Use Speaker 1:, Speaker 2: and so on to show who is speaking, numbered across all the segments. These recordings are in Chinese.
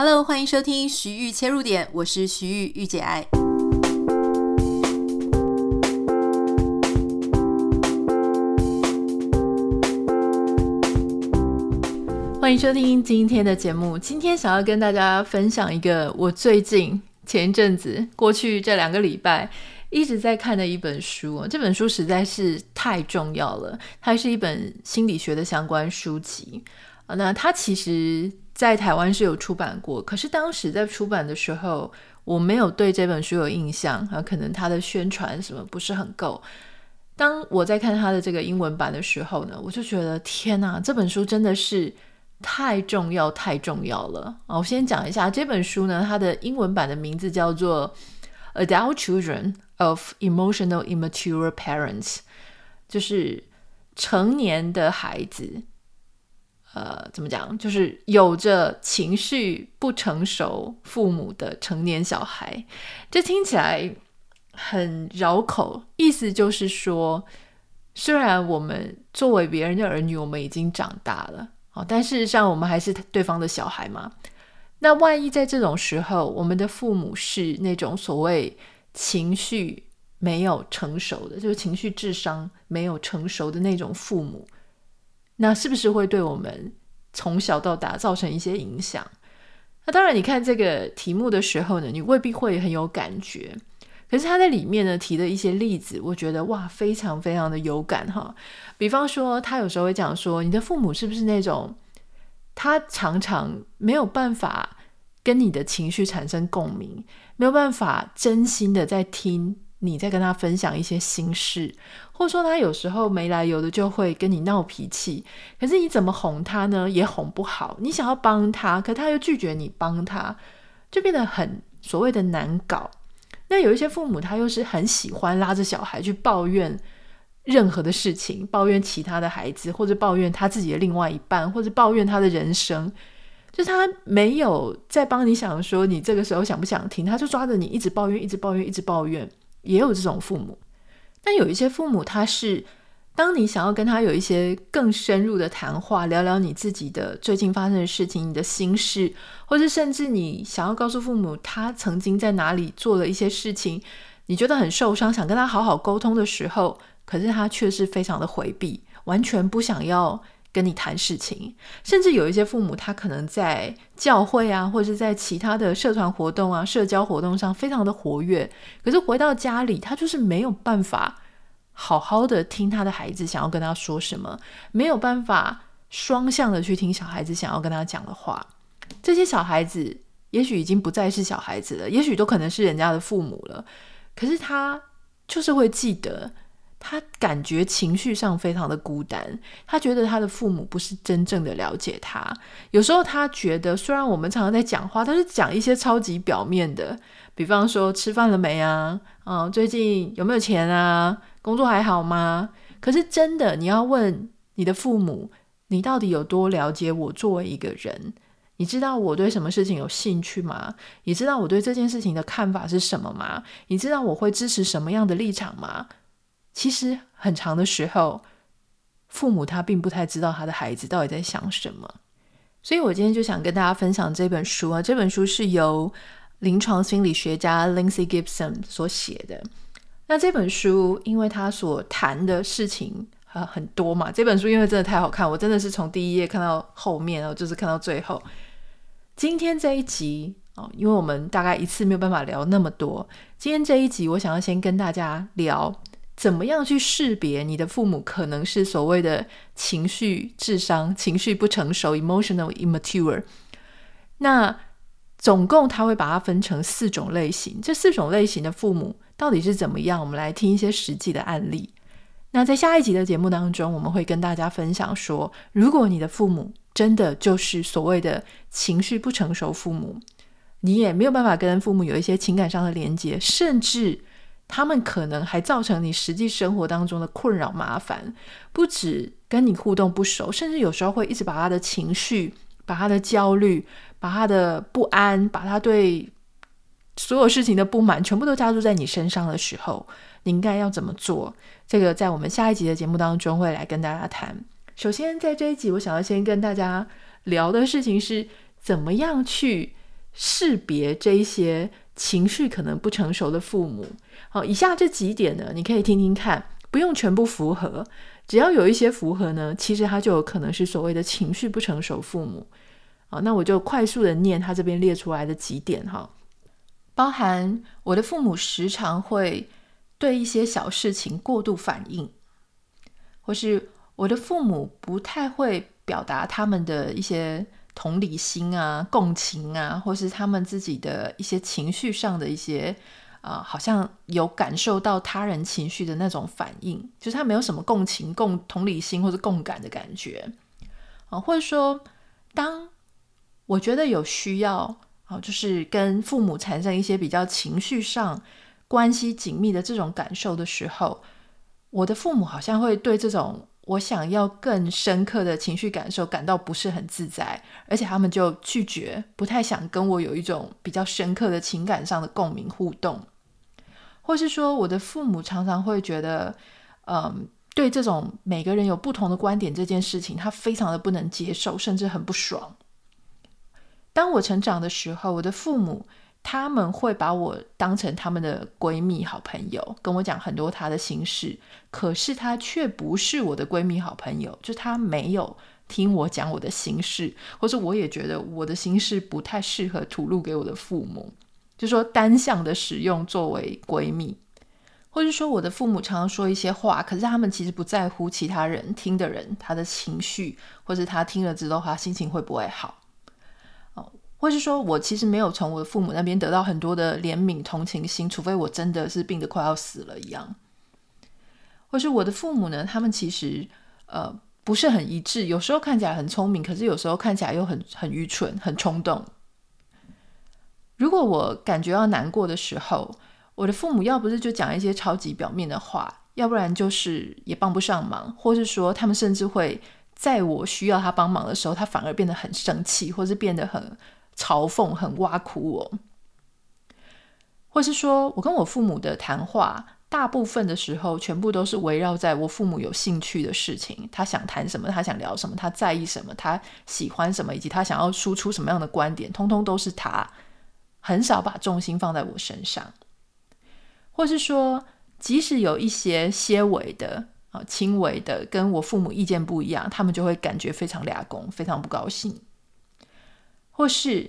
Speaker 1: Hello，欢迎收听徐玉切入点，我是徐豫御姐爱。欢迎收听今天的节目。今天想要跟大家分享一个我最近前一阵子过去这两个礼拜一直在看的一本书。这本书实在是太重要了，它是一本心理学的相关书籍。那它其实。在台湾是有出版过，可是当时在出版的时候，我没有对这本书有印象啊，可能它的宣传什么不是很够。当我在看它的这个英文版的时候呢，我就觉得天哪，这本书真的是太重要太重要了啊！我先讲一下这本书呢，它的英文版的名字叫做《Adult Children of Emotional Immature Parents》，就是成年的孩子。呃，怎么讲？就是有着情绪不成熟父母的成年小孩，这听起来很绕口。意思就是说，虽然我们作为别人的儿女，我们已经长大了，哦，但事实上我们还是对方的小孩嘛。那万一在这种时候，我们的父母是那种所谓情绪没有成熟的，就是情绪智商没有成熟的那种父母。那是不是会对我们从小到大造成一些影响？那当然，你看这个题目的时候呢，你未必会很有感觉。可是他在里面呢提的一些例子，我觉得哇，非常非常的有感哈。比方说，他有时候会讲说，你的父母是不是那种他常常没有办法跟你的情绪产生共鸣，没有办法真心的在听。你在跟他分享一些心事，或者说他有时候没来由的就会跟你闹脾气，可是你怎么哄他呢？也哄不好。你想要帮他，可他又拒绝你帮他，就变得很所谓的难搞。那有一些父母，他又是很喜欢拉着小孩去抱怨任何的事情，抱怨其他的孩子，或者抱怨他自己的另外一半，或者抱怨他的人生，就是他没有在帮你想说你这个时候想不想听，他就抓着你一直抱怨，一直抱怨，一直抱怨。也有这种父母，但有一些父母，他是当你想要跟他有一些更深入的谈话，聊聊你自己的最近发生的事情、你的心事，或是甚至你想要告诉父母他曾经在哪里做了一些事情，你觉得很受伤，想跟他好好沟通的时候，可是他却是非常的回避，完全不想要。跟你谈事情，甚至有一些父母，他可能在教会啊，或者是在其他的社团活动啊、社交活动上非常的活跃，可是回到家里，他就是没有办法好好的听他的孩子想要跟他说什么，没有办法双向的去听小孩子想要跟他讲的话。这些小孩子也许已经不再是小孩子了，也许都可能是人家的父母了，可是他就是会记得。他感觉情绪上非常的孤单，他觉得他的父母不是真正的了解他。有时候他觉得，虽然我们常常在讲话，但是讲一些超级表面的，比方说吃饭了没啊？嗯，最近有没有钱啊？工作还好吗？可是真的，你要问你的父母，你到底有多了解我作为一个人？你知道我对什么事情有兴趣吗？你知道我对这件事情的看法是什么吗？你知道我会支持什么样的立场吗？其实很长的时候，父母他并不太知道他的孩子到底在想什么，所以我今天就想跟大家分享这本书啊。这本书是由临床心理学家 Lindsay Gibson 所写的。那这本书因为他所谈的事情啊很多嘛，这本书因为真的太好看，我真的是从第一页看到后面，然后就是看到最后。今天这一集哦，因为我们大概一次没有办法聊那么多，今天这一集我想要先跟大家聊。怎么样去识别你的父母可能是所谓的情绪智商、情绪不成熟 （emotional immature）？那总共他会把它分成四种类型。这四种类型的父母到底是怎么样？我们来听一些实际的案例。那在下一集的节目当中，我们会跟大家分享说，如果你的父母真的就是所谓的情绪不成熟父母，你也没有办法跟父母有一些情感上的连接，甚至。他们可能还造成你实际生活当中的困扰麻烦，不止跟你互动不熟，甚至有时候会一直把他的情绪、把他的焦虑、把他的不安、把他对所有事情的不满，全部都加注在你身上的时候，你应该要怎么做？这个在我们下一集的节目当中会来跟大家谈。首先，在这一集，我想要先跟大家聊的事情是，怎么样去识别这一些情绪可能不成熟的父母。好，以下这几点呢，你可以听听看，不用全部符合，只要有一些符合呢，其实他就有可能是所谓的情绪不成熟父母。好，那我就快速的念他这边列出来的几点哈，包含我的父母时常会对一些小事情过度反应，或是我的父母不太会表达他们的一些。同理心啊，共情啊，或是他们自己的一些情绪上的一些、呃，好像有感受到他人情绪的那种反应，就是他没有什么共情、共同理心或者共感的感觉啊、或者说，当我觉得有需要啊、就是跟父母产生一些比较情绪上关系紧密的这种感受的时候，我的父母好像会对这种。我想要更深刻的情绪感受，感到不是很自在，而且他们就拒绝，不太想跟我有一种比较深刻的情感上的共鸣互动，或是说，我的父母常常会觉得，嗯，对这种每个人有不同的观点这件事情，他非常的不能接受，甚至很不爽。当我成长的时候，我的父母。他们会把我当成他们的闺蜜、好朋友，跟我讲很多他的心事。可是他却不是我的闺蜜、好朋友，就他没有听我讲我的心事，或者我也觉得我的心事不太适合吐露给我的父母，就说单向的使用作为闺蜜，或者说我的父母常常说一些话，可是他们其实不在乎其他人听的人他的情绪，或者他听了之后他心情会不会好。或是说，我其实没有从我的父母那边得到很多的怜悯、同情心，除非我真的是病得快要死了一样。或是我的父母呢，他们其实呃不是很一致，有时候看起来很聪明，可是有时候看起来又很很愚蠢、很冲动。如果我感觉到难过的时候，我的父母要不是就讲一些超级表面的话，要不然就是也帮不上忙，或是说他们甚至会在我需要他帮忙的时候，他反而变得很生气，或是变得很。嘲讽，很挖苦我，或是说我跟我父母的谈话，大部分的时候全部都是围绕在我父母有兴趣的事情，他想谈什么，他想聊什么，他在意什么，他喜欢什么，以及他想要输出什么样的观点，通通都是他，很少把重心放在我身上。或是说，即使有一些些微的啊轻微的跟我父母意见不一样，他们就会感觉非常俩公，非常不高兴。或是，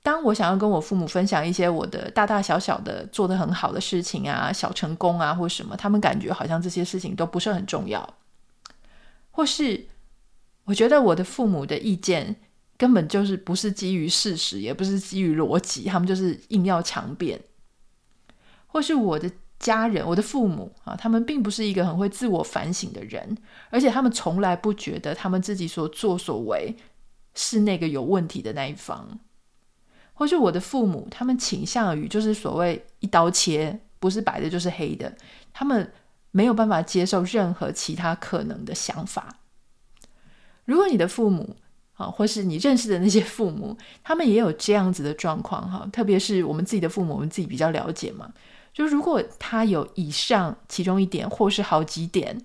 Speaker 1: 当我想要跟我父母分享一些我的大大小小的做得很好的事情啊、小成功啊，或什么，他们感觉好像这些事情都不是很重要。或是，我觉得我的父母的意见根本就是不是基于事实，也不是基于逻辑，他们就是硬要强辩。或是我的家人、我的父母啊，他们并不是一个很会自我反省的人，而且他们从来不觉得他们自己所作所为。是那个有问题的那一方，或是我的父母，他们倾向于就是所谓一刀切，不是白的就是黑的，他们没有办法接受任何其他可能的想法。如果你的父母啊，或是你认识的那些父母，他们也有这样子的状况哈，特别是我们自己的父母，我们自己比较了解嘛。就如果他有以上其中一点，或是好几点，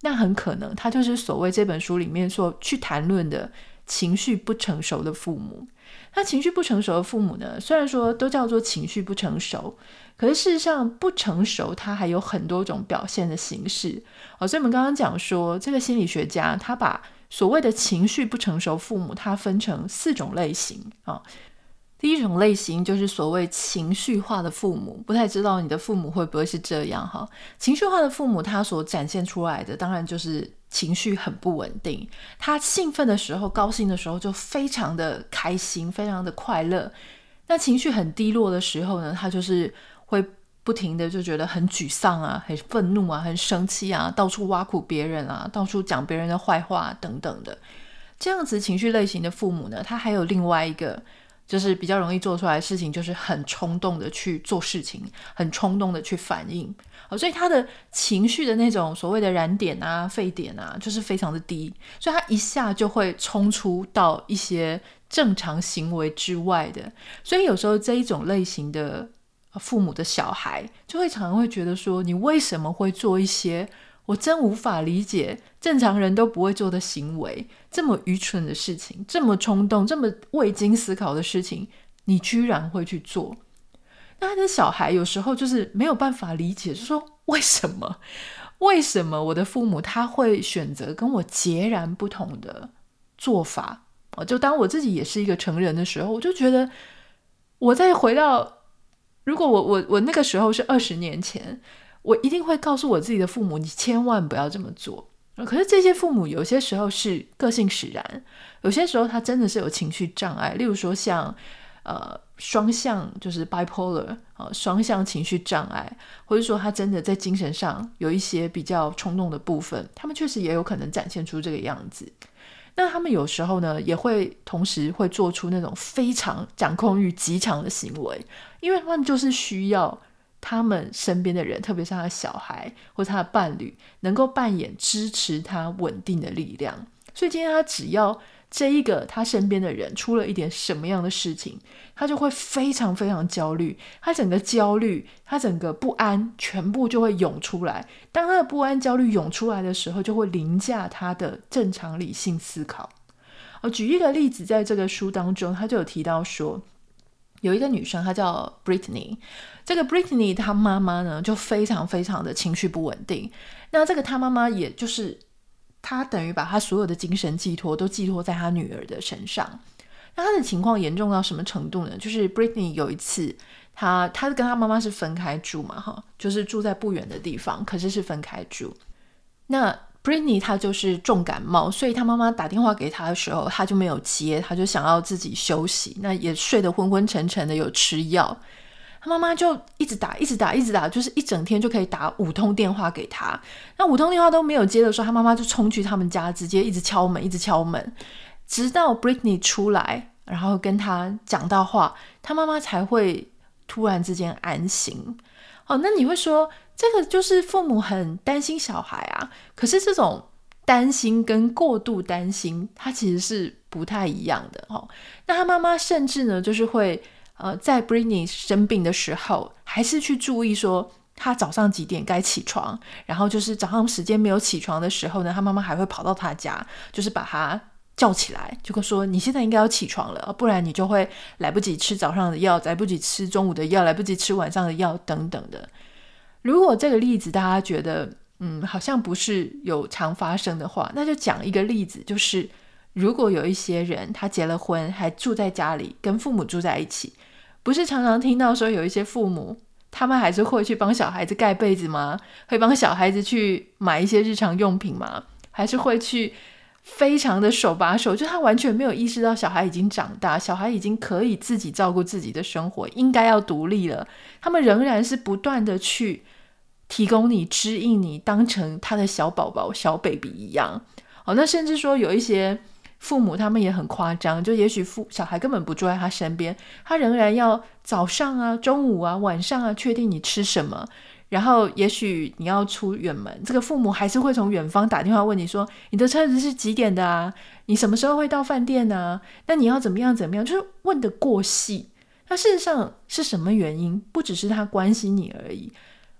Speaker 1: 那很可能他就是所谓这本书里面所去谈论的。情绪不成熟的父母，那情绪不成熟的父母呢？虽然说都叫做情绪不成熟，可是事实上不成熟，它还有很多种表现的形式。哦，所以我们刚刚讲说，这个心理学家他把所谓的情绪不成熟父母，他分成四种类型啊。第一种类型就是所谓情绪化的父母，不太知道你的父母会不会是这样哈？情绪化的父母，他所展现出来的当然就是情绪很不稳定。他兴奋的时候、高兴的时候就非常的开心，非常的快乐。那情绪很低落的时候呢，他就是会不停的就觉得很沮丧啊、很愤怒啊、很生气啊，到处挖苦别人啊，到处讲别人的坏话等等的。这样子情绪类型的父母呢，他还有另外一个。就是比较容易做出来的事情，就是很冲动的去做事情，很冲动的去反应，所以他的情绪的那种所谓的燃点啊、沸点啊，就是非常的低，所以他一下就会冲出到一些正常行为之外的，所以有时候这一种类型的父母的小孩，就会常常会觉得说，你为什么会做一些？我真无法理解正常人都不会做的行为，这么愚蠢的事情，这么冲动，这么未经思考的事情，你居然会去做。那他的小孩有时候就是没有办法理解，就说为什么？为什么我的父母他会选择跟我截然不同的做法？哦，就当我自己也是一个成人的时候，我就觉得，我再回到，如果我我我那个时候是二十年前，我一定会告诉我自己的父母，你千万不要这么做。可是这些父母有些时候是个性使然，有些时候他真的是有情绪障碍，例如说像。呃，双向就是 bipolar 呃，双向情绪障碍，或者说他真的在精神上有一些比较冲动的部分，他们确实也有可能展现出这个样子。那他们有时候呢，也会同时会做出那种非常掌控欲极强的行为，因为他们就是需要他们身边的人，特别是他的小孩或他的伴侣，能够扮演支持他稳定的力量。所以今天他只要。这一个他身边的人出了一点什么样的事情，他就会非常非常焦虑，他整个焦虑，他整个不安，全部就会涌出来。当他的不安、焦虑涌出来的时候，就会凌驾他的正常理性思考。我举一个例子，在这个书当中，他就有提到说，有一个女生，她叫 Brittany。这个 Brittany 她妈妈呢，就非常非常的情绪不稳定。那这个她妈妈也就是。他等于把他所有的精神寄托都寄托在他女儿的身上。那他的情况严重到什么程度呢？就是 Brittany 有一次，他他跟他妈妈是分开住嘛，哈，就是住在不远的地方，可是是分开住。那 Brittany 她就是重感冒，所以他妈妈打电话给她的时候，她就没有接，她就想要自己休息，那也睡得昏昏沉沉的，有吃药。他妈妈就一直打，一直打，一直打，就是一整天就可以打五通电话给他。那五通电话都没有接的时候，他妈妈就冲去他们家，直接一直敲门，一直敲门，直到 Britney 出来，然后跟他讲到话，他妈妈才会突然之间安心。哦，那你会说这个就是父母很担心小孩啊？可是这种担心跟过度担心，它其实是不太一样的哦。那他妈妈甚至呢，就是会。呃，在 Britney 生病的时候，还是去注意说他早上几点该起床，然后就是早上时间没有起床的时候呢，他妈妈还会跑到他家，就是把他叫起来，就会说你现在应该要起床了，不然你就会来不及吃早上的药，来不及吃中午的药，来不及吃晚上的药等等的。如果这个例子大家觉得嗯好像不是有常发生的话，那就讲一个例子，就是如果有一些人他结了婚，还住在家里，跟父母住在一起。不是常常听到说有一些父母，他们还是会去帮小孩子盖被子吗？会帮小孩子去买一些日常用品吗？还是会去非常的手把手，就他完全没有意识到小孩已经长大，小孩已经可以自己照顾自己的生活，应该要独立了。他们仍然是不断的去提供你、指引你，当成他的小宝宝、小 baby 一样。哦，那甚至说有一些。父母他们也很夸张，就也许父小孩根本不住在他身边，他仍然要早上啊、中午啊、晚上啊确定你吃什么，然后也许你要出远门，这个父母还是会从远方打电话问你说，你的车子是几点的啊？你什么时候会到饭店呢？那你要怎么样怎么样？就是问得过细。那事实上是什么原因？不只是他关心你而已，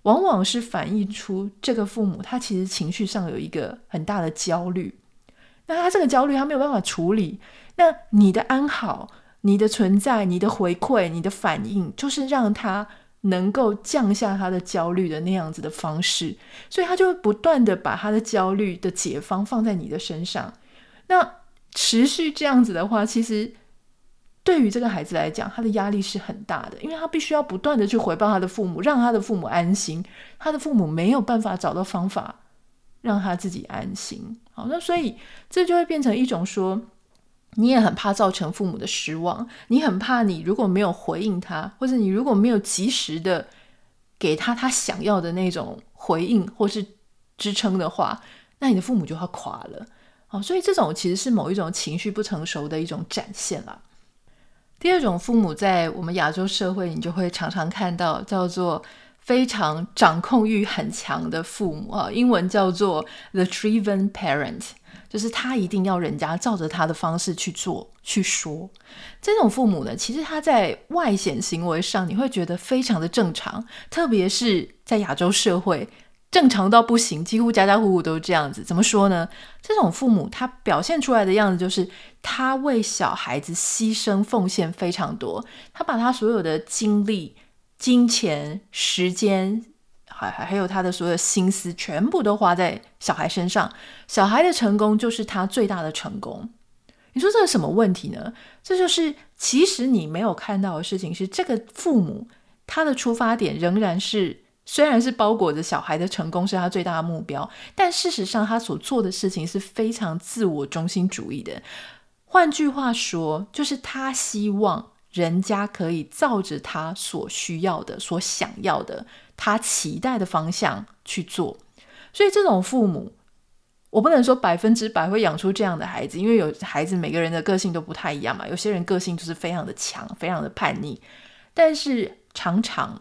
Speaker 1: 往往是反映出这个父母他其实情绪上有一个很大的焦虑。那他这个焦虑，他没有办法处理。那你的安好、你的存在、你的回馈、你的反应，就是让他能够降下他的焦虑的那样子的方式。所以他就会不断的把他的焦虑的解方放在你的身上。那持续这样子的话，其实对于这个孩子来讲，他的压力是很大的，因为他必须要不断的去回报他的父母，让他的父母安心。他的父母没有办法找到方法。让他自己安心。那所以这就会变成一种说，你也很怕造成父母的失望，你很怕你如果没有回应他，或者你如果没有及时的给他他想要的那种回应或是支撑的话，那你的父母就要垮了。好，所以这种其实是某一种情绪不成熟的一种展现啦。第二种父母在我们亚洲社会，你就会常常看到叫做。非常掌控欲很强的父母啊，英文叫做 the driven parent，就是他一定要人家照着他的方式去做去说。这种父母呢，其实他在外显行为上你会觉得非常的正常，特别是在亚洲社会正常到不行，几乎家家户户都是这样子。怎么说呢？这种父母他表现出来的样子就是，他为小孩子牺牲奉献非常多，他把他所有的精力、金钱、时间，还还还有他的所有心思，全部都花在小孩身上。小孩的成功就是他最大的成功。你说这是什么问题呢？这就是其实你没有看到的事情是，这个父母他的出发点仍然是。虽然是包裹着小孩的成功是他最大的目标，但事实上他所做的事情是非常自我中心主义的。换句话说，就是他希望人家可以照着他所需要的、所想要的、他期待的方向去做。所以这种父母，我不能说百分之百会养出这样的孩子，因为有孩子每个人的个性都不太一样嘛。有些人个性就是非常的强，非常的叛逆，但是常常。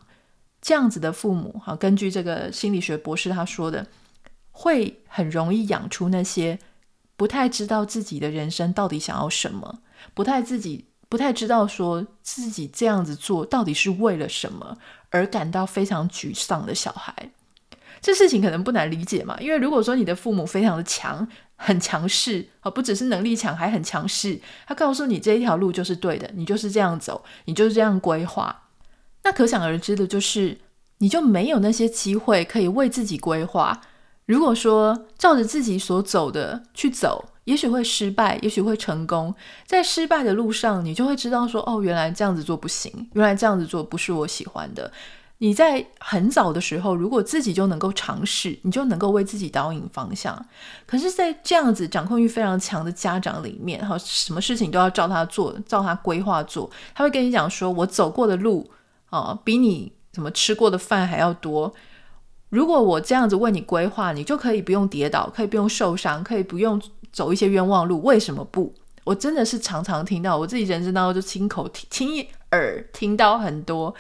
Speaker 1: 这样子的父母，哈，根据这个心理学博士他说的，会很容易养出那些不太知道自己的人生到底想要什么，不太自己不太知道说自己这样子做到底是为了什么，而感到非常沮丧的小孩。这事情可能不难理解嘛，因为如果说你的父母非常的强，很强势，啊，不只是能力强，还很强势，他告诉你这一条路就是对的，你就是这样走，你就是这样规划。那可想而知的就是，你就没有那些机会可以为自己规划。如果说照着自己所走的去走，也许会失败，也许会成功。在失败的路上，你就会知道说，哦，原来这样子做不行，原来这样子做不是我喜欢的。你在很早的时候，如果自己就能够尝试，你就能够为自己导引方向。可是，在这样子掌控欲非常强的家长里面，哈，什么事情都要照他做，照他规划做。他会跟你讲说，我走过的路。哦，比你怎么吃过的饭还要多。如果我这样子为你规划，你就可以不用跌倒，可以不用受伤，可以不用走一些冤枉路。为什么不？我真的是常常听到，我自己人生当中就亲口听、亲耳听到很多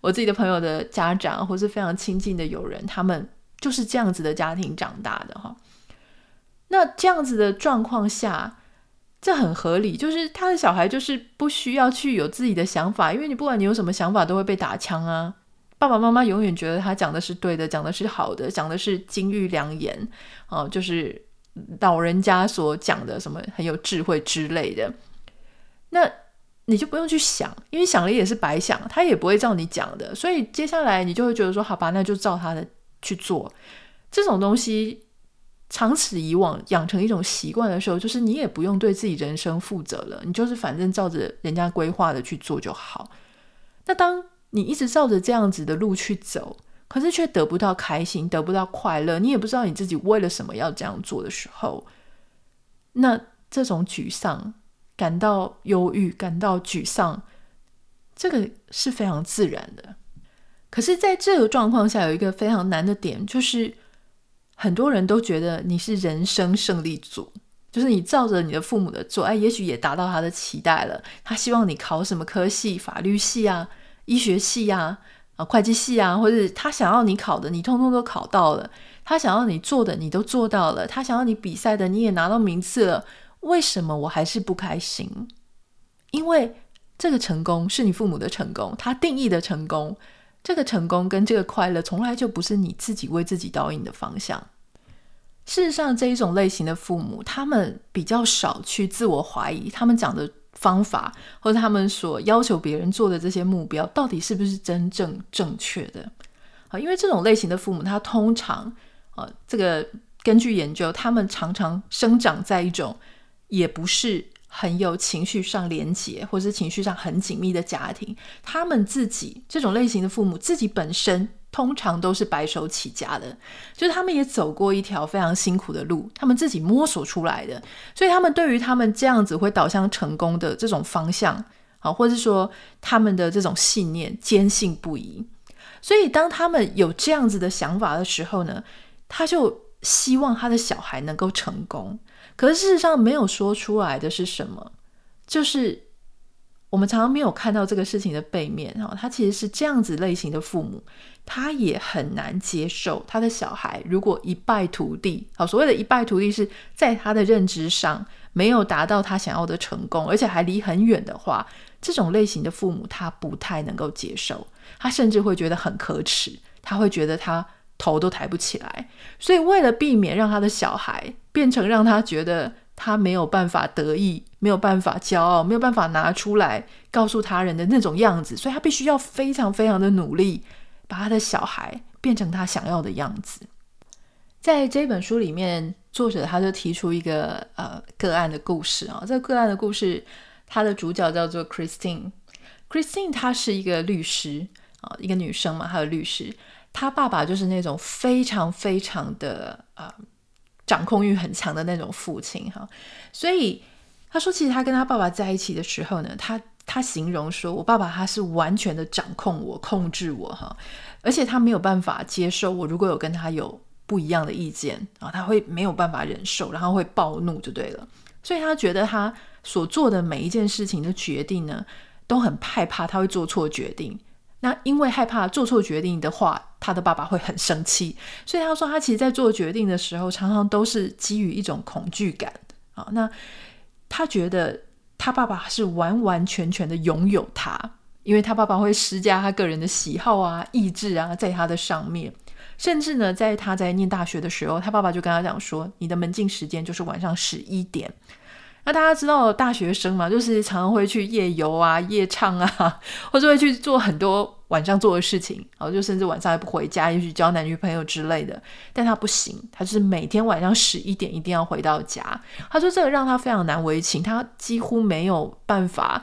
Speaker 1: 我自己的朋友的家长，或是非常亲近的友人，他们就是这样子的家庭长大的哈。那这样子的状况下。这很合理，就是他的小孩就是不需要去有自己的想法，因为你不管你有什么想法，都会被打枪啊。爸爸妈妈永远觉得他讲的是对的，讲的是好的，讲的是金玉良言哦，就是老人家所讲的什么很有智慧之类的。那你就不用去想，因为想了也是白想，他也不会照你讲的。所以接下来你就会觉得说，好吧，那就照他的去做。这种东西。长此以往，养成一种习惯的时候，就是你也不用对自己人生负责了，你就是反正照着人家规划的去做就好。那当你一直照着这样子的路去走，可是却得不到开心，得不到快乐，你也不知道你自己为了什么要这样做的时候，那这种沮丧、感到忧郁、感到沮丧，这个是非常自然的。可是，在这个状况下，有一个非常难的点，就是。很多人都觉得你是人生胜利组，就是你照着你的父母的做，哎，也许也达到他的期待了。他希望你考什么科系，法律系啊、医学系啊、啊会计系啊，或者他想要你考的，你通通都考到了。他想要你做的，你都做到了。他想要你比赛的，你也拿到名次了。为什么我还是不开心？因为这个成功是你父母的成功，他定义的成功。这个成功跟这个快乐，从来就不是你自己为自己导引的方向。事实上，这一种类型的父母，他们比较少去自我怀疑，他们讲的方法或者他们所要求别人做的这些目标，到底是不是真正正确的？啊，因为这种类型的父母，他通常啊，这个根据研究，他们常常生长在一种也不是。很有情绪上连结，或是情绪上很紧密的家庭，他们自己这种类型的父母，自己本身通常都是白手起家的，就是他们也走过一条非常辛苦的路，他们自己摸索出来的，所以他们对于他们这样子会导向成功的这种方向，啊，或者说他们的这种信念坚信不疑，所以当他们有这样子的想法的时候呢，他就希望他的小孩能够成功。可是事实上没有说出来的是什么？就是我们常常没有看到这个事情的背面哈，他其实是这样子类型的父母，他也很难接受他的小孩如果一败涂地。好，所谓的一败涂地是在他的认知上没有达到他想要的成功，而且还离很远的话，这种类型的父母他不太能够接受，他甚至会觉得很可耻，他会觉得他头都抬不起来。所以为了避免让他的小孩变成让他觉得他没有办法得意、没有办法骄傲、没有办法拿出来告诉他人的那种样子，所以他必须要非常非常的努力，把他的小孩变成他想要的样子。在这本书里面，作者他就提出一个呃个案的故事啊，这个个案的故事，他的主角叫做 Christine。Christine 她是一个律师啊，一个女生嘛，她的律师。她爸爸就是那种非常非常的呃掌控欲很强的那种父亲哈，所以他说，其实他跟他爸爸在一起的时候呢，他他形容说，我爸爸他是完全的掌控我、控制我哈，而且他没有办法接受我如果有跟他有不一样的意见啊，他会没有办法忍受，然后会暴怒就对了。所以他觉得他所做的每一件事情的决定呢，都很害怕他会做错决定。那因为害怕做错决定的话，他的爸爸会很生气。所以他说他其实在做决定的时候，常常都是基于一种恐惧感啊。那他觉得他爸爸是完完全全的拥有他，因为他爸爸会施加他个人的喜好啊、意志啊，在他的上面。甚至呢，在他在念大学的时候，他爸爸就跟他讲说：“你的门禁时间就是晚上十一点。”那大家知道大学生嘛，就是常常会去夜游啊、夜唱啊，或者会去做很多晚上做的事情，然后就甚至晚上还不回家，也许交男女朋友之类的。但他不行，他就是每天晚上十一点一定要回到家。他说这个让他非常难为情，他几乎没有办法。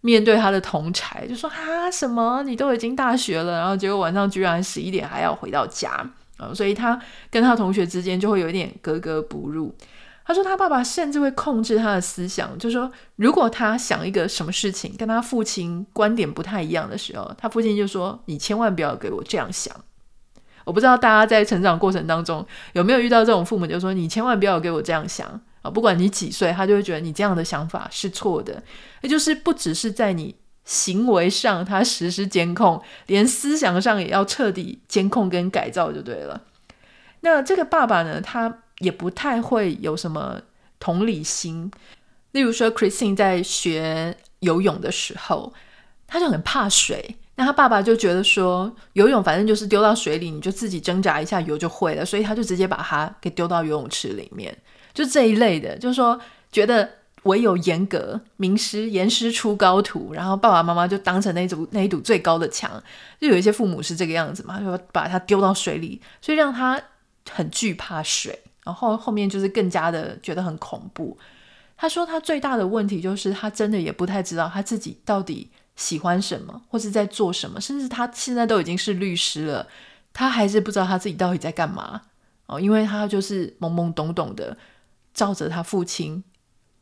Speaker 1: 面对他的同侪，就说啊，什么你都已经大学了，然后结果晚上居然十一点还要回到家啊，所以他跟他同学之间就会有一点格格不入。他说他爸爸甚至会控制他的思想，就说如果他想一个什么事情跟他父亲观点不太一样的时候，他父亲就说你千万不要给我这样想。我不知道大家在成长过程当中有没有遇到这种父母，就说你千万不要给我这样想。啊，不管你几岁，他就会觉得你这样的想法是错的。也就是不只是在你行为上，他实施监控，连思想上也要彻底监控跟改造就对了。那这个爸爸呢，他也不太会有什么同理心。例如说，Christine 在学游泳的时候，他就很怕水。那他爸爸就觉得说，游泳反正就是丢到水里，你就自己挣扎一下游就会了，所以他就直接把他给丢到游泳池里面。就这一类的，就是说，觉得唯有严格，名师严师出高徒，然后爸爸妈妈就当成那堵 那一堵最高的墙。就有一些父母是这个样子嘛，就把他丢到水里，所以让他很惧怕水。然后后面就是更加的觉得很恐怖。他说他最大的问题就是他真的也不太知道他自己到底喜欢什么，或是在做什么，甚至他现在都已经是律师了，他还是不知道他自己到底在干嘛哦，因为他就是懵懵懂懂的。照着他父亲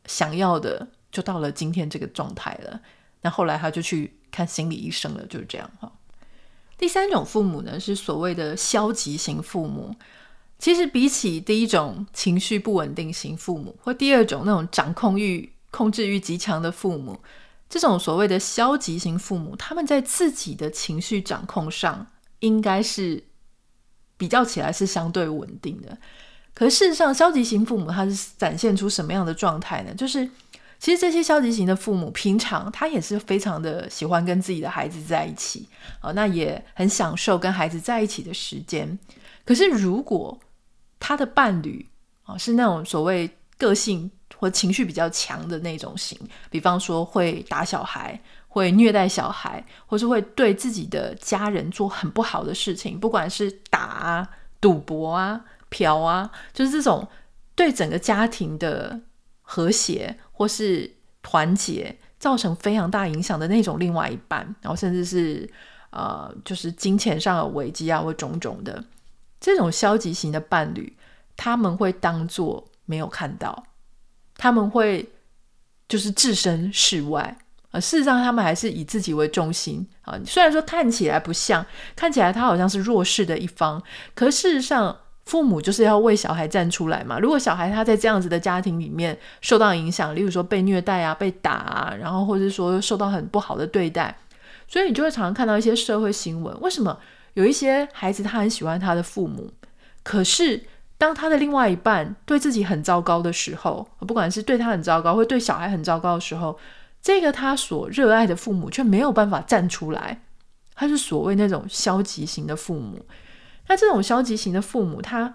Speaker 1: 想要的，就到了今天这个状态了。那后来他就去看心理医生了，就是这样哈。第三种父母呢，是所谓的消极型父母。其实比起第一种情绪不稳定型父母，或第二种那种掌控欲、控制欲极强的父母，这种所谓的消极型父母，他们在自己的情绪掌控上，应该是比较起来是相对稳定的。可事实上，消极型父母他是展现出什么样的状态呢？就是其实这些消极型的父母，平常他也是非常的喜欢跟自己的孩子在一起啊，那也很享受跟孩子在一起的时间。可是如果他的伴侣啊是那种所谓个性或情绪比较强的那种型，比方说会打小孩、会虐待小孩，或是会对自己的家人做很不好的事情，不管是打啊、赌博啊。嫖啊，就是这种对整个家庭的和谐或是团结造成非常大影响的那种另外一半，然后甚至是呃，就是金钱上的危机啊，或种种的这种消极型的伴侣，他们会当做没有看到，他们会就是置身事外啊。事实上，他们还是以自己为中心啊。虽然说看起来不像，看起来他好像是弱势的一方，可事实上。父母就是要为小孩站出来嘛。如果小孩他在这样子的家庭里面受到影响，例如说被虐待啊、被打啊，然后或者说受到很不好的对待，所以你就会常常看到一些社会新闻。为什么有一些孩子他很喜欢他的父母，可是当他的另外一半对自己很糟糕的时候，不管是对他很糟糕，或对小孩很糟糕的时候，这个他所热爱的父母却没有办法站出来，他是所谓那种消极型的父母。那这种消极型的父母，他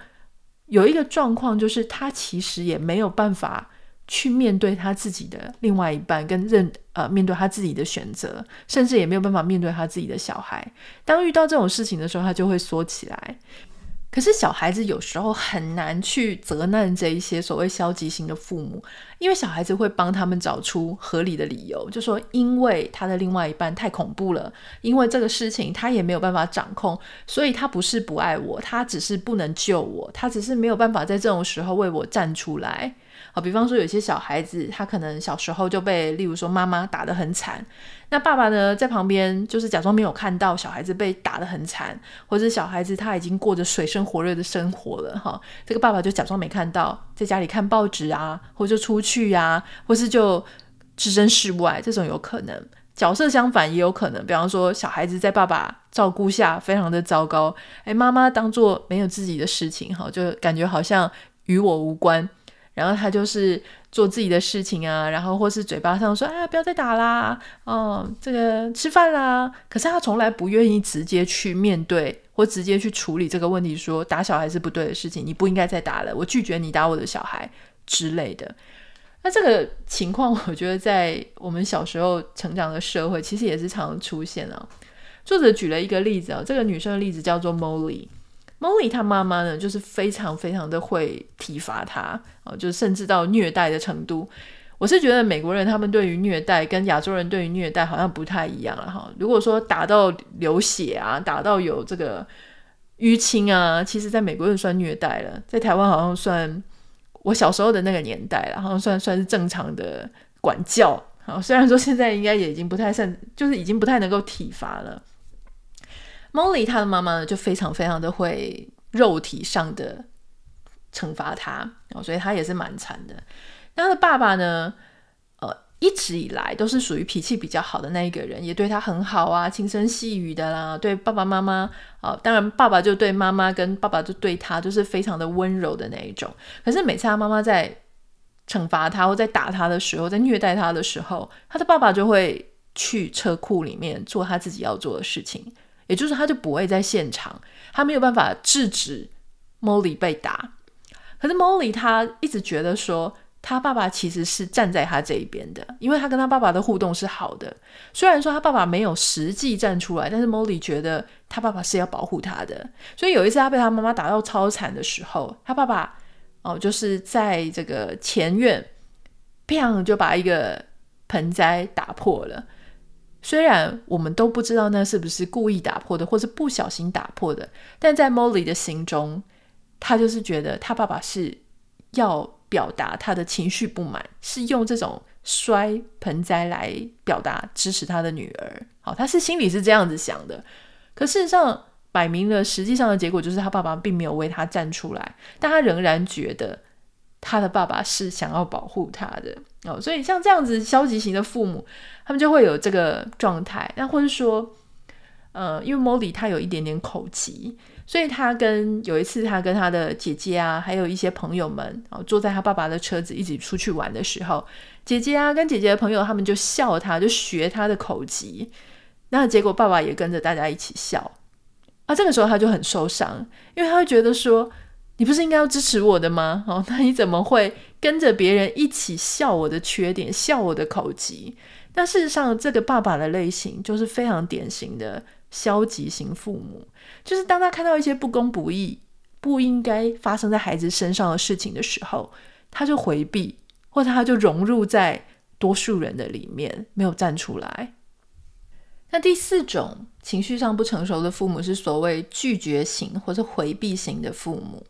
Speaker 1: 有一个状况，就是他其实也没有办法去面对他自己的另外一半，跟认呃面对他自己的选择，甚至也没有办法面对他自己的小孩。当遇到这种事情的时候，他就会缩起来。可是小孩子有时候很难去责难这一些所谓消极型的父母，因为小孩子会帮他们找出合理的理由，就说因为他的另外一半太恐怖了，因为这个事情他也没有办法掌控，所以他不是不爱我，他只是不能救我，他只是没有办法在这种时候为我站出来。比方说有些小孩子，他可能小时候就被，例如说妈妈打得很惨，那爸爸呢在旁边就是假装没有看到小孩子被打得很惨，或者小孩子他已经过着水深火热的生活了，哈，这个爸爸就假装没看到，在家里看报纸啊，或者出去呀，或是就置身事外，这种有可能。角色相反也有可能，比方说小孩子在爸爸照顾下非常的糟糕，哎，妈妈当做没有自己的事情，哈，就感觉好像与我无关。然后他就是做自己的事情啊，然后或是嘴巴上说：“哎呀，不要再打啦，哦，这个吃饭啦。”可是他从来不愿意直接去面对或直接去处理这个问题，说打小孩是不对的事情，你不应该再打了，我拒绝你打我的小孩之类的。那这个情况，我觉得在我们小时候成长的社会，其实也是常出现啊。作者举了一个例子啊，这个女生的例子叫做 Molly。Molly 她妈妈呢，就是非常非常的会体罚她，哦，就甚至到虐待的程度。我是觉得美国人他们对于虐待跟亚洲人对于虐待好像不太一样了哈。如果说打到流血啊，打到有这个淤青啊，其实在美国就算虐待了，在台湾好像算我小时候的那个年代了，好像算算是正常的管教。好，虽然说现在应该也已经不太算，就是已经不太能够体罚了。Molly 她的妈妈呢，就非常非常的会肉体上的惩罚她，哦，所以她也是蛮惨的。那她的爸爸呢，呃，一直以来都是属于脾气比较好的那一个人，也对她很好啊，轻声细语的啦，对爸爸妈妈啊，哦，当然爸爸就对妈妈跟爸爸就对她就是非常的温柔的那一种。可是每次他妈妈在惩罚他或在打他的时候，在虐待他的时候，他的爸爸就会去车库里面做他自己要做的事情。也就是他就不会在现场，他没有办法制止 Molly 被打。可是 Molly 他一直觉得说，他爸爸其实是站在他这一边的，因为他跟他爸爸的互动是好的。虽然说他爸爸没有实际站出来，但是 Molly 觉得他爸爸是要保护他的。所以有一次他被他妈妈打到超惨的时候，他爸爸哦，就是在这个前院，砰就把一个盆栽打破了。虽然我们都不知道那是不是故意打破的，或是不小心打破的，但在 Molly 的心中，他就是觉得他爸爸是要表达他的情绪不满，是用这种摔盆栽来表达支持他的女儿。好，他是心里是这样子想的，可事实上摆明了，实际上的结果就是他爸爸并没有为他站出来，但他仍然觉得。他的爸爸是想要保护他的哦，所以像这样子消极型的父母，他们就会有这个状态。那或者说，呃，因为 Molly 他有一点点口疾，所以他跟有一次他跟他的姐姐啊，还有一些朋友们哦，坐在他爸爸的车子一起出去玩的时候，姐姐啊跟姐姐的朋友他们就笑他，就学他的口疾。那结果爸爸也跟着大家一起笑啊，这个时候他就很受伤，因为他会觉得说。你不是应该要支持我的吗？哦，那你怎么会跟着别人一起笑我的缺点，笑我的口疾？那事实上，这个爸爸的类型就是非常典型的消极型父母，就是当他看到一些不公不义、不应该发生在孩子身上的事情的时候，他就回避，或者他就融入在多数人的里面，没有站出来。那第四种情绪上不成熟的父母是所谓拒绝型或者回避型的父母。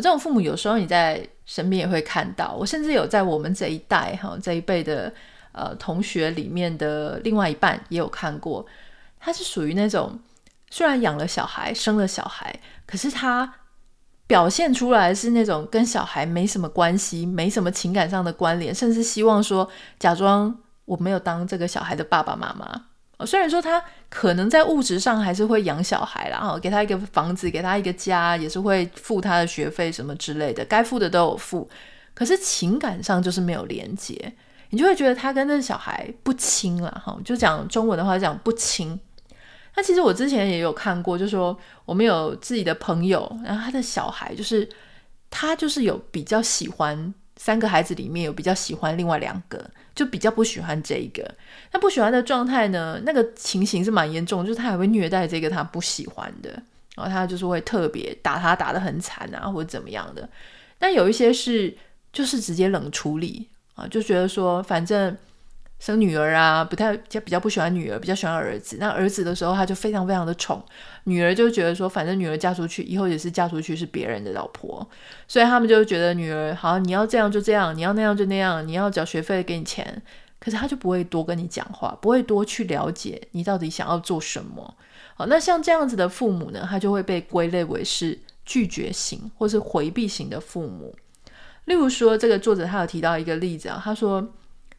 Speaker 1: 这种父母有时候你在身边也会看到，我甚至有在我们这一代哈这一辈的呃同学里面的另外一半也有看过，他是属于那种虽然养了小孩生了小孩，可是他表现出来是那种跟小孩没什么关系，没什么情感上的关联，甚至希望说假装我没有当这个小孩的爸爸妈妈。虽然说他可能在物质上还是会养小孩啦，然后给他一个房子，给他一个家，也是会付他的学费什么之类的，该付的都有付。可是情感上就是没有连接，你就会觉得他跟那小孩不亲了哈。就讲中文的话讲不亲。那其实我之前也有看过，就说我们有自己的朋友，然后他的小孩就是他就是有比较喜欢三个孩子里面有比较喜欢另外两个，就比较不喜欢这一个。那不喜欢的状态呢，那个情形是蛮严重，就是他还会虐待这个他不喜欢的，然后他就是会特别打他，打得很惨啊，或者怎么样的。但有一些是就是直接冷处理啊，就觉得说反正。生女儿啊，不太就比较不喜欢女儿，比较喜欢儿子。那儿子的时候，他就非常非常的宠女儿，就觉得说，反正女儿嫁出去以后也是嫁出去是别人的老婆，所以他们就觉得女儿好，你要这样就这样，你要那样就那样，你要缴学费给你钱，可是他就不会多跟你讲话，不会多去了解你到底想要做什么。好，那像这样子的父母呢，他就会被归类为是拒绝型或是回避型的父母。例如说，这个作者他有提到一个例子啊，他说。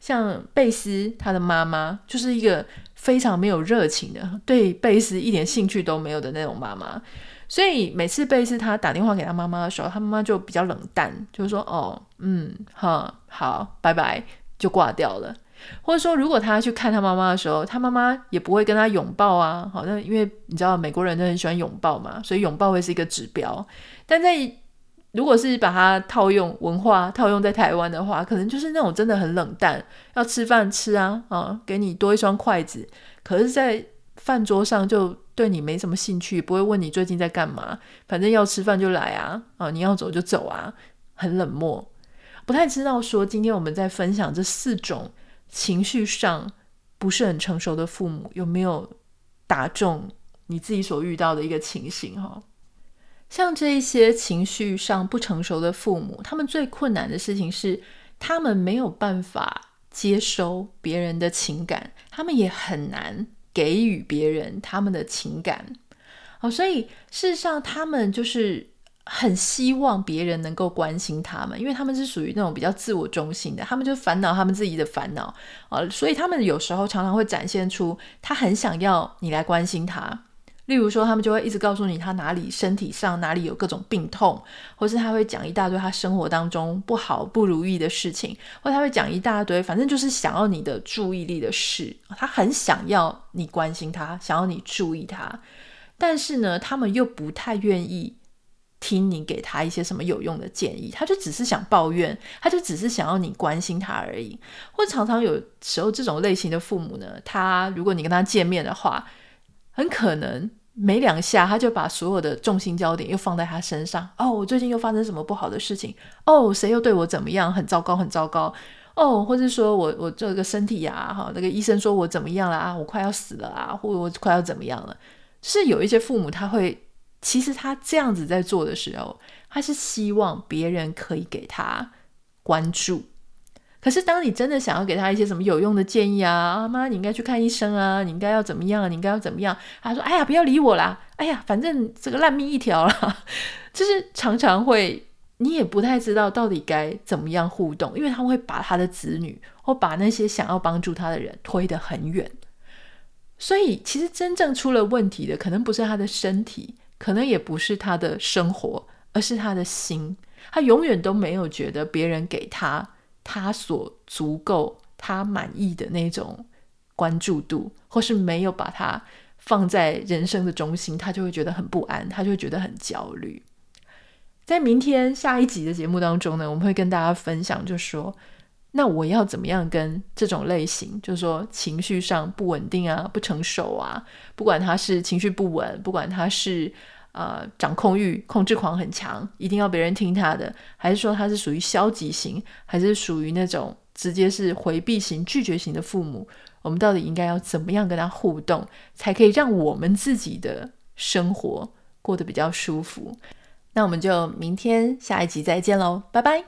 Speaker 1: 像贝斯，他的妈妈就是一个非常没有热情的，对贝斯一点兴趣都没有的那种妈妈。所以每次贝斯他打电话给他妈妈的时候，他妈妈就比较冷淡，就是说：“哦，嗯，好，好，拜拜，就挂掉了。”或者说，如果他去看他妈妈的时候，他妈妈也不会跟他拥抱啊。好像因为你知道美国人都很喜欢拥抱嘛，所以拥抱会是一个指标。但在如果是把它套用文化套用在台湾的话，可能就是那种真的很冷淡，要吃饭吃啊啊，给你多一双筷子，可是，在饭桌上就对你没什么兴趣，不会问你最近在干嘛，反正要吃饭就来啊啊，你要走就走啊，很冷漠，不太知道说今天我们在分享这四种情绪上不是很成熟的父母，有没有打中你自己所遇到的一个情形哈？像这一些情绪上不成熟的父母，他们最困难的事情是，他们没有办法接收别人的情感，他们也很难给予别人他们的情感。哦，所以事实上，他们就是很希望别人能够关心他们，因为他们是属于那种比较自我中心的，他们就烦恼他们自己的烦恼啊，所以他们有时候常常会展现出他很想要你来关心他。例如说，他们就会一直告诉你他哪里身体上哪里有各种病痛，或是他会讲一大堆他生活当中不好不如意的事情，或他会讲一大堆，反正就是想要你的注意力的事。他很想要你关心他，想要你注意他，但是呢，他们又不太愿意听你给他一些什么有用的建议，他就只是想抱怨，他就只是想要你关心他而已。或常常有时候这种类型的父母呢，他如果你跟他见面的话，很可能没两下，他就把所有的重心焦点又放在他身上。哦，我最近又发生什么不好的事情？哦，谁又对我怎么样？很糟糕，很糟糕。哦，或者说我我这个身体呀，哈，那个医生说我怎么样了啊？我快要死了啊，或我快要怎么样了？是有一些父母他会，其实他这样子在做的时候，他是希望别人可以给他关注。可是，当你真的想要给他一些什么有用的建议啊啊，妈，你应该去看医生啊，你应该要怎么样，你应该要怎么样？他说：“哎呀，不要理我啦，哎呀，反正这个烂命一条啦。”就是常常会，你也不太知道到底该怎么样互动，因为他会把他的子女或把那些想要帮助他的人推得很远。所以，其实真正出了问题的，可能不是他的身体，可能也不是他的生活，而是他的心。他永远都没有觉得别人给他。他所足够、他满意的那种关注度，或是没有把他放在人生的中心，他就会觉得很不安，他就会觉得很焦虑。在明天下一集的节目当中呢，我们会跟大家分享，就说，那我要怎么样跟这种类型，就是说情绪上不稳定啊、不成熟啊，不管他是情绪不稳，不管他是。呃，掌控欲、控制狂很强，一定要别人听他的，还是说他是属于消极型，还是属于那种直接是回避型、拒绝型的父母？我们到底应该要怎么样跟他互动，才可以让我们自己的生活过得比较舒服？那我们就明天下一集再见喽，拜拜。